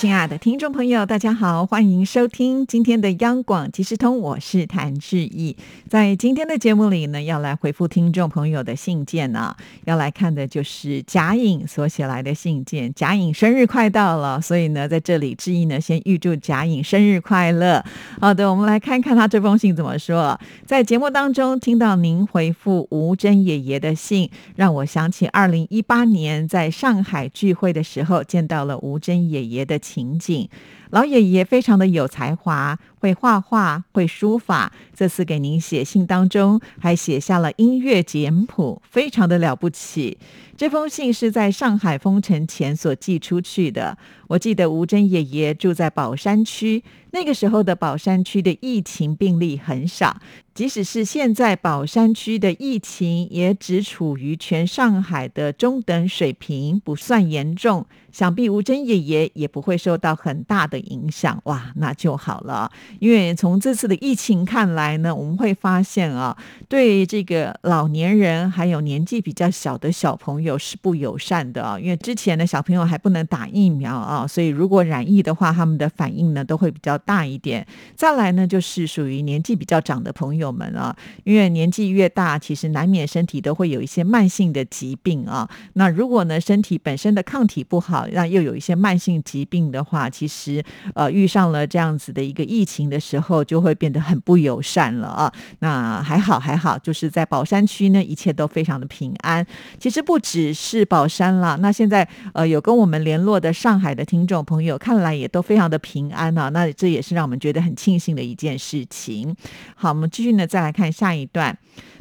亲爱的听众朋友，大家好，欢迎收听今天的央广即时通，我是谭志毅。在今天的节目里呢，要来回复听众朋友的信件呢，要来看的就是贾颖所写来的信件。贾颖生日快到了，所以呢，在这里志毅呢，先预祝贾颖生日快乐。好的，我们来看看他这封信怎么说。在节目当中听到您回复吴珍爷爷的信，让我想起二零一八年在上海聚会的时候，见到了吴珍爷爷的。情景，老爷爷非常的有才华，会画画，会书法。这次给您写信当中，还写下了音乐简谱，非常的了不起。这封信是在上海封城前所寄出去的。我记得吴珍爷爷住在宝山区，那个时候的宝山区的疫情病例很少，即使是现在宝山区的疫情，也只处于全上海的中等水平，不算严重。想必吴珍爷爷也不会受到很大的影响。哇，那就好了。因为从这次的疫情看来呢，我们会发现啊，对这个老年人还有年纪比较小的小朋友是不友善的啊。因为之前的小朋友还不能打疫苗啊。所以，如果染疫的话，他们的反应呢都会比较大一点。再来呢，就是属于年纪比较长的朋友们啊，因为年纪越大，其实难免身体都会有一些慢性的疾病啊。那如果呢，身体本身的抗体不好，那又有一些慢性疾病的话，其实呃，遇上了这样子的一个疫情的时候，就会变得很不友善了啊。那还好还好，就是在宝山区呢，一切都非常的平安。其实不只是宝山了，那现在呃，有跟我们联络的上海的。听众朋友，看来也都非常的平安啊，那这也是让我们觉得很庆幸的一件事情。好，我们继续呢，再来看下一段，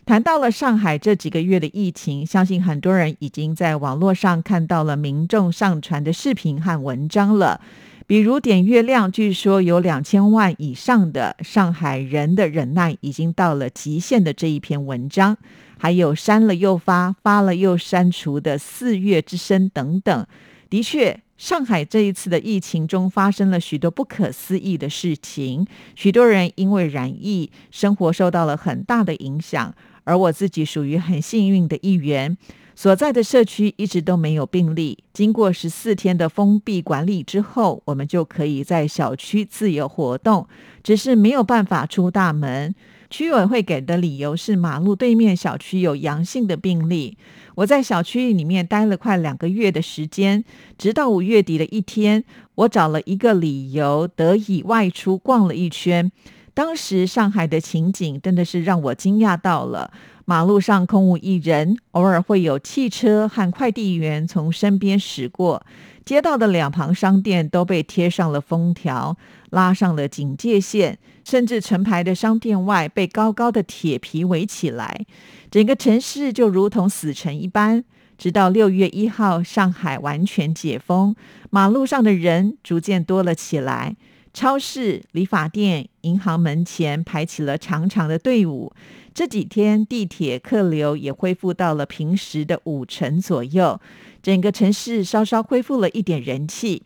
谈到了上海这几个月的疫情，相信很多人已经在网络上看到了民众上传的视频和文章了，比如点月亮据说有两千万以上的上海人的忍耐已经到了极限的这一篇文章，还有删了又发，发了又删除的四月之声等等，的确。上海这一次的疫情中发生了许多不可思议的事情，许多人因为染疫，生活受到了很大的影响。而我自己属于很幸运的一员，所在的社区一直都没有病例。经过十四天的封闭管理之后，我们就可以在小区自由活动，只是没有办法出大门。区委会给的理由是马路对面小区有阳性的病例。我在小区里面待了快两个月的时间，直到五月底的一天，我找了一个理由得以外出逛了一圈。当时上海的情景真的是让我惊讶到了，马路上空无一人，偶尔会有汽车和快递员从身边驶过。街道的两旁商店都被贴上了封条，拉上了警戒线，甚至成排的商店外被高高的铁皮围起来，整个城市就如同死城一般。直到六月一号，上海完全解封，马路上的人逐渐多了起来，超市、理发店、银行门前排起了长长的队伍。这几天，地铁客流也恢复到了平时的五成左右。整个城市稍稍恢复了一点人气。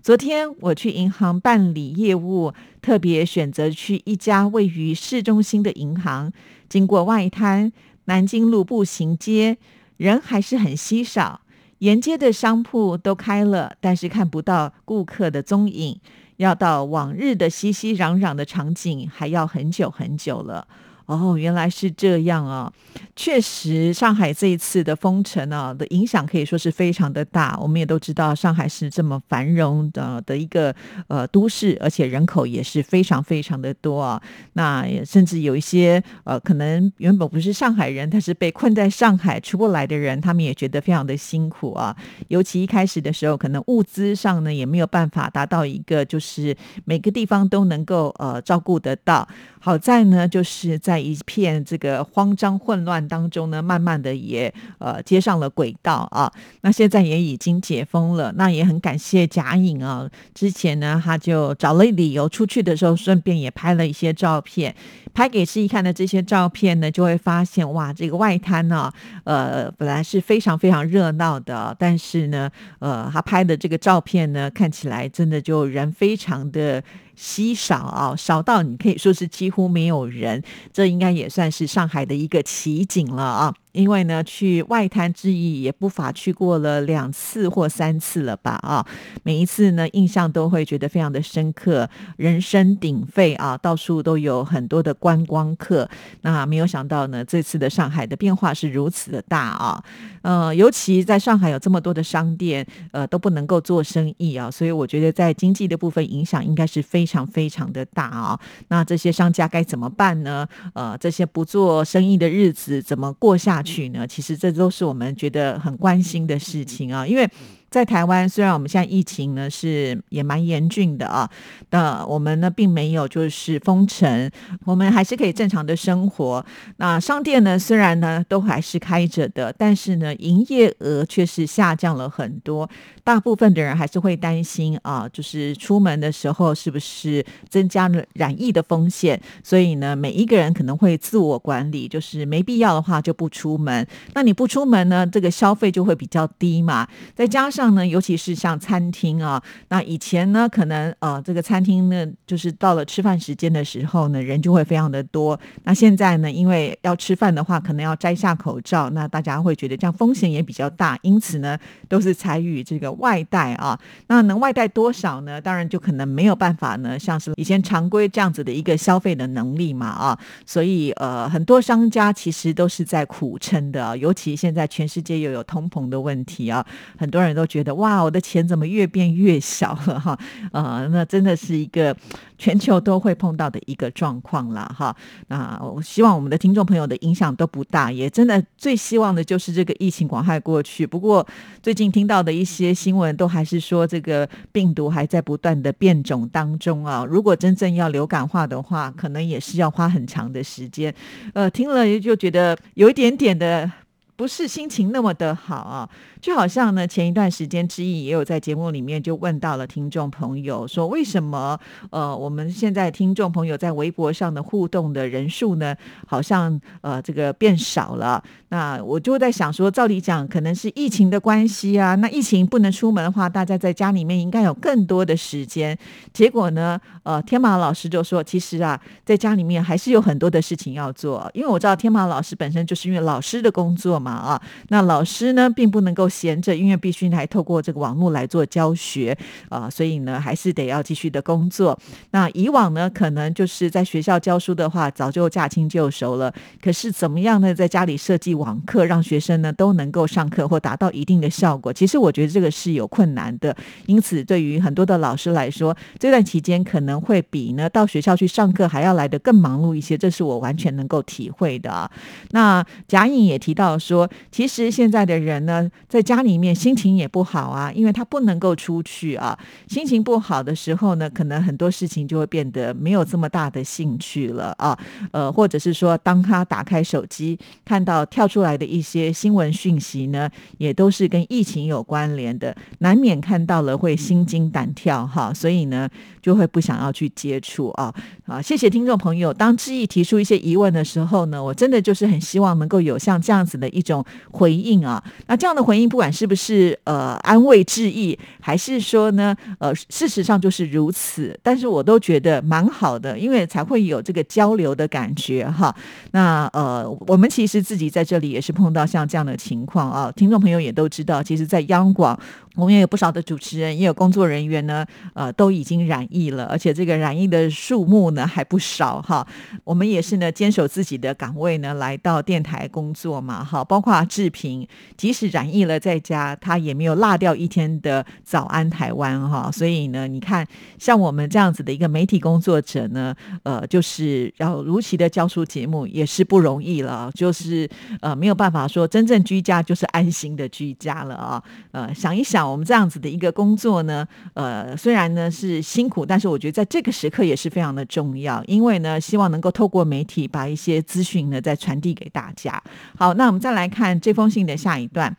昨天我去银行办理业务，特别选择去一家位于市中心的银行。经过外滩南京路步行街，人还是很稀少，沿街的商铺都开了，但是看不到顾客的踪影。要到往日的熙熙攘攘的场景，还要很久很久了。哦，原来是这样啊！确实，上海这一次的封城啊的影响可以说是非常的大。我们也都知道，上海是这么繁荣的的一个呃都市，而且人口也是非常非常的多啊。那甚至有一些呃，可能原本不是上海人，但是被困在上海出不来的人，他们也觉得非常的辛苦啊。尤其一开始的时候，可能物资上呢也没有办法达到一个就是每个地方都能够呃照顾得到。好在呢，就是在一片这个慌张混乱当中呢，慢慢的也呃接上了轨道啊。那现在也已经解封了，那也很感谢贾颖啊，之前呢他就找了理由出去的时候，顺便也拍了一些照片。拍给示意看的这些照片呢，就会发现哇，这个外滩呢，呃，本来是非常非常热闹的，但是呢，呃，他拍的这个照片呢，看起来真的就人非常的。稀少啊，少到你可以说是几乎没有人，这应该也算是上海的一个奇景了啊。因为呢，去外滩之役也不乏去过了两次或三次了吧啊，每一次呢，印象都会觉得非常的深刻，人声鼎沸啊，到处都有很多的观光客。那没有想到呢，这次的上海的变化是如此的大啊，呃，尤其在上海有这么多的商店，呃，都不能够做生意啊，所以我觉得在经济的部分影响应该是。非常非常的大啊！那这些商家该怎么办呢？呃，这些不做生意的日子怎么过下去呢？其实这都是我们觉得很关心的事情啊，因为。在台湾，虽然我们现在疫情呢是也蛮严峻的啊，那我们呢并没有就是封城，我们还是可以正常的生活。那商店呢虽然呢都还是开着的，但是呢营业额却是下降了很多。大部分的人还是会担心啊，就是出门的时候是不是增加了染疫的风险？所以呢，每一个人可能会自我管理，就是没必要的话就不出门。那你不出门呢，这个消费就会比较低嘛，再加上。呢，尤其是像餐厅啊，那以前呢，可能呃，这个餐厅呢，就是到了吃饭时间的时候呢，人就会非常的多。那现在呢，因为要吃饭的话，可能要摘下口罩，那大家会觉得这样风险也比较大，因此呢，都是采取这个外带啊。那能外带多少呢？当然就可能没有办法呢，像是以前常规这样子的一个消费的能力嘛啊。所以呃，很多商家其实都是在苦撑的，尤其现在全世界又有通膨的问题啊，很多人都。觉得哇，我的钱怎么越变越小了哈？呃，那真的是一个全球都会碰到的一个状况了哈。那我希望我们的听众朋友的影响都不大，也真的最希望的就是这个疫情广害过去。不过最近听到的一些新闻都还是说这个病毒还在不断的变种当中啊。如果真正要流感化的话，可能也是要花很长的时间。呃，听了就觉得有一点点的。不是心情那么的好啊，就好像呢，前一段时间之意也有在节目里面就问到了听众朋友，说为什么呃我们现在听众朋友在微博上的互动的人数呢，好像呃这个变少了。那我就在想说，照理讲可能是疫情的关系啊，那疫情不能出门的话，大家在家里面应该有更多的时间。结果呢，呃，天马老师就说，其实啊，在家里面还是有很多的事情要做，因为我知道天马老师本身就是因为老师的工作嘛。啊，那老师呢，并不能够闲着，因为必须还透过这个网络来做教学啊，所以呢，还是得要继续的工作。那以往呢，可能就是在学校教书的话，早就驾轻就熟了。可是怎么样呢，在家里设计网课，让学生呢都能够上课或达到一定的效果？其实我觉得这个是有困难的。因此，对于很多的老师来说，这段期间可能会比呢到学校去上课还要来得更忙碌一些。这是我完全能够体会的啊。那贾颖也提到说。说其实现在的人呢，在家里面心情也不好啊，因为他不能够出去啊。心情不好的时候呢，可能很多事情就会变得没有这么大的兴趣了啊。呃，或者是说，当他打开手机看到跳出来的一些新闻讯息呢，也都是跟疫情有关联的，难免看到了会心惊胆跳哈。所以呢，就会不想要去接触啊。啊，谢谢听众朋友。当志毅提出一些疑问的时候呢，我真的就是很希望能够有像这样子的一一。种回应啊，那这样的回应，不管是不是呃安慰致意，还是说呢呃事实上就是如此，但是我都觉得蛮好的，因为才会有这个交流的感觉哈。那呃我们其实自己在这里也是碰到像这样的情况啊，听众朋友也都知道，其实，在央广。我们也有不少的主持人，也有工作人员呢，呃，都已经染疫了，而且这个染疫的数目呢还不少哈。我们也是呢，坚守自己的岗位呢，来到电台工作嘛，哈。包括志平，即使染疫了在家，他也没有落掉一天的早安台湾哈。所以呢，你看，像我们这样子的一个媒体工作者呢，呃，就是要如期的交出节目，也是不容易了。就是呃，没有办法说真正居家就是安心的居家了啊。呃，想一想。我们这样子的一个工作呢，呃，虽然呢是辛苦，但是我觉得在这个时刻也是非常的重要，因为呢，希望能够透过媒体把一些资讯呢再传递给大家。好，那我们再来看这封信的下一段。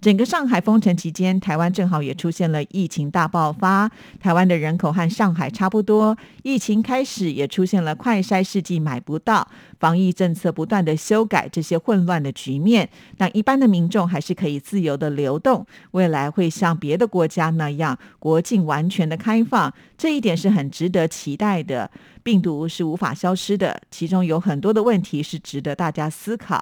整个上海封城期间，台湾正好也出现了疫情大爆发。台湾的人口和上海差不多，疫情开始也出现了快筛试剂买不到，防疫政策不断的修改，这些混乱的局面，但一般的民众还是可以自由的流动。未来会像别的国家那样，国境完全的开放，这一点是很值得期待的。病毒是无法消失的，其中有很多的问题是值得大家思考。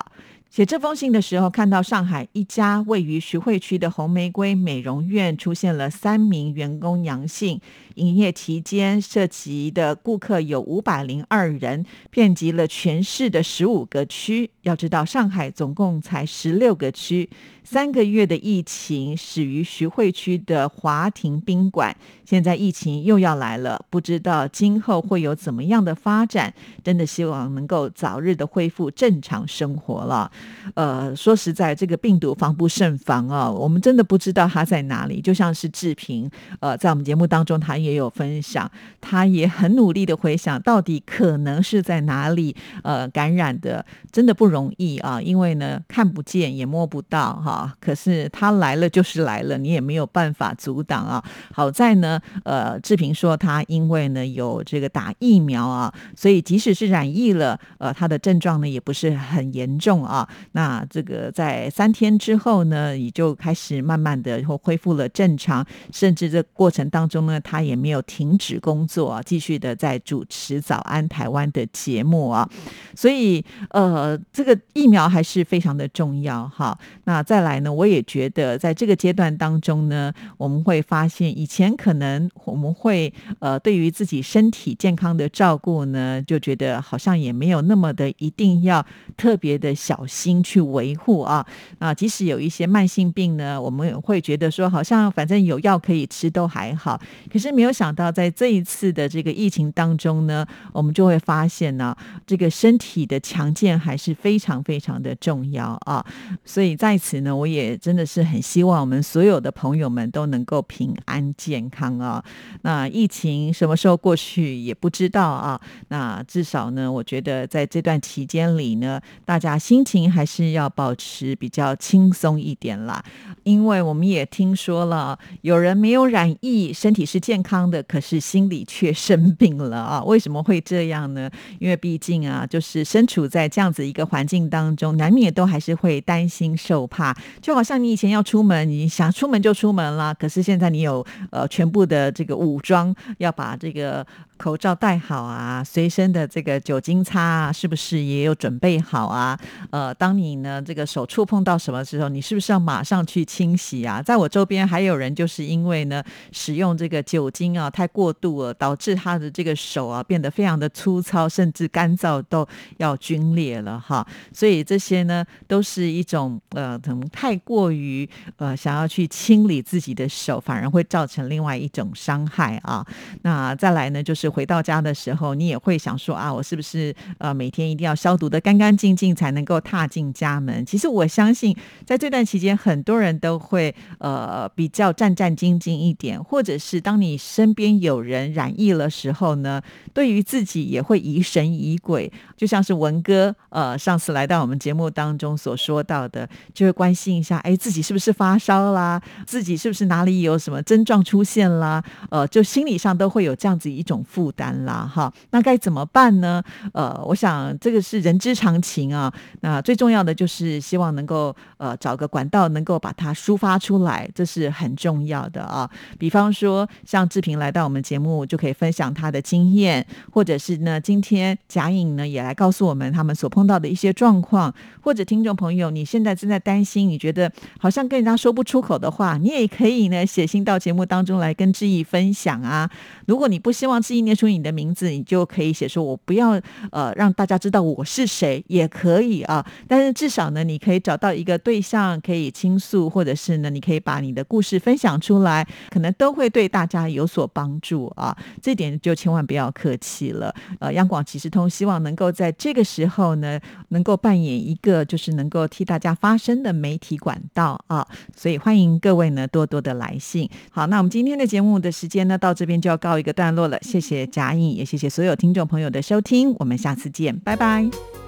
写这封信的时候，看到上海一家位于徐汇区的红玫瑰美容院出现了三名员工阳性，营业期间涉及的顾客有五百零二人，遍及了全市的十五个区。要知道，上海总共才十六个区。三个月的疫情始于徐汇区的华庭宾馆，现在疫情又要来了，不知道今后会有怎么样的发展。真的希望能够早日的恢复正常生活了。呃，说实在，这个病毒防不胜防啊，我们真的不知道它在哪里。就像是志平，呃，在我们节目当中，他也有分享，他也很努力的回想，到底可能是在哪里呃感染的，真的不容易啊，因为呢看不见也摸不到哈。可是他来了就是来了，你也没有办法阻挡啊。好在呢，呃，志平说他因为呢有这个打疫苗啊，所以即使是染疫了，呃，他的症状呢也不是很严重啊。那这个在三天之后呢，也就开始慢慢的后恢复了正常，甚至这过程当中呢，他也没有停止工作啊，继续的在主持《早安台湾》的节目啊。所以，呃，这个疫苗还是非常的重要哈。那再。来呢，我也觉得在这个阶段当中呢，我们会发现以前可能我们会呃，对于自己身体健康的照顾呢，就觉得好像也没有那么的一定要特别的小心心去维护啊啊，即使有一些慢性病呢，我们会觉得说好像反正有药可以吃都还好，可是没有想到在这一次的这个疫情当中呢，我们就会发现呢，这个身体的强健还是非常非常的重要啊，所以在此呢。我也真的是很希望我们所有的朋友们都能够平安健康啊！那疫情什么时候过去也不知道啊。那至少呢，我觉得在这段期间里呢，大家心情您还是要保持比较轻松一点啦。因为我们也听说了，有人没有染疫，身体是健康的，可是心里却生病了啊！为什么会这样呢？因为毕竟啊，就是身处在这样子一个环境当中，难免都还是会担心受怕。就好像你以前要出门，你想出门就出门了，可是现在你有呃全部的这个武装，要把这个。口罩戴好啊，随身的这个酒精擦啊，是不是也有准备好啊？呃，当你呢这个手触碰到什么时候，你是不是要马上去清洗啊？在我周边还有人就是因为呢使用这个酒精啊太过度了，导致他的这个手啊变得非常的粗糙，甚至干燥都要皲裂了哈。所以这些呢都是一种呃可能太过于呃想要去清理自己的手，反而会造成另外一种伤害啊。那再来呢就是。回到家的时候，你也会想说啊，我是不是呃每天一定要消毒的干干净净才能够踏进家门？其实我相信，在这段期间，很多人都会呃比较战战兢兢一点，或者是当你身边有人染疫了时候呢，对于自己也会疑神疑鬼。就像是文哥呃上次来到我们节目当中所说到的，就会关心一下，哎，自己是不是发烧啦？自己是不是哪里有什么症状出现啦？呃，就心理上都会有这样子一种。负担啦，哈，那该怎么办呢？呃，我想这个是人之常情啊。那最最重要的就是希望能够呃找个管道，能够把它抒发出来，这是很重要的啊。比方说，像志平来到我们节目，就可以分享他的经验，或者是呢，今天贾颖呢也来告诉我们他们所碰到的一些状况，或者听众朋友，你现在正在担心，你觉得好像跟人家说不出口的话，你也可以呢写信到节目当中来跟志毅分享啊。如果你不希望志毅念出你的名字，你就可以写说我不要呃让大家知道我是谁也可以啊。但是至少呢，你可以找到一个对象可以倾诉，或者是呢，你可以把你的故事分享出来，可能都会对大家有所帮助啊。这点就千万不要客气了。呃，央广即时通希望能够在这个时候呢，能够扮演一个就是能够替大家发声的媒体管道啊。所以欢迎各位呢多多的来信。好，那我们今天的节目的时间呢，到这边就要告一个段落了。谢谢贾颖，也谢谢所有听众朋友的收听，我们下次见，拜拜。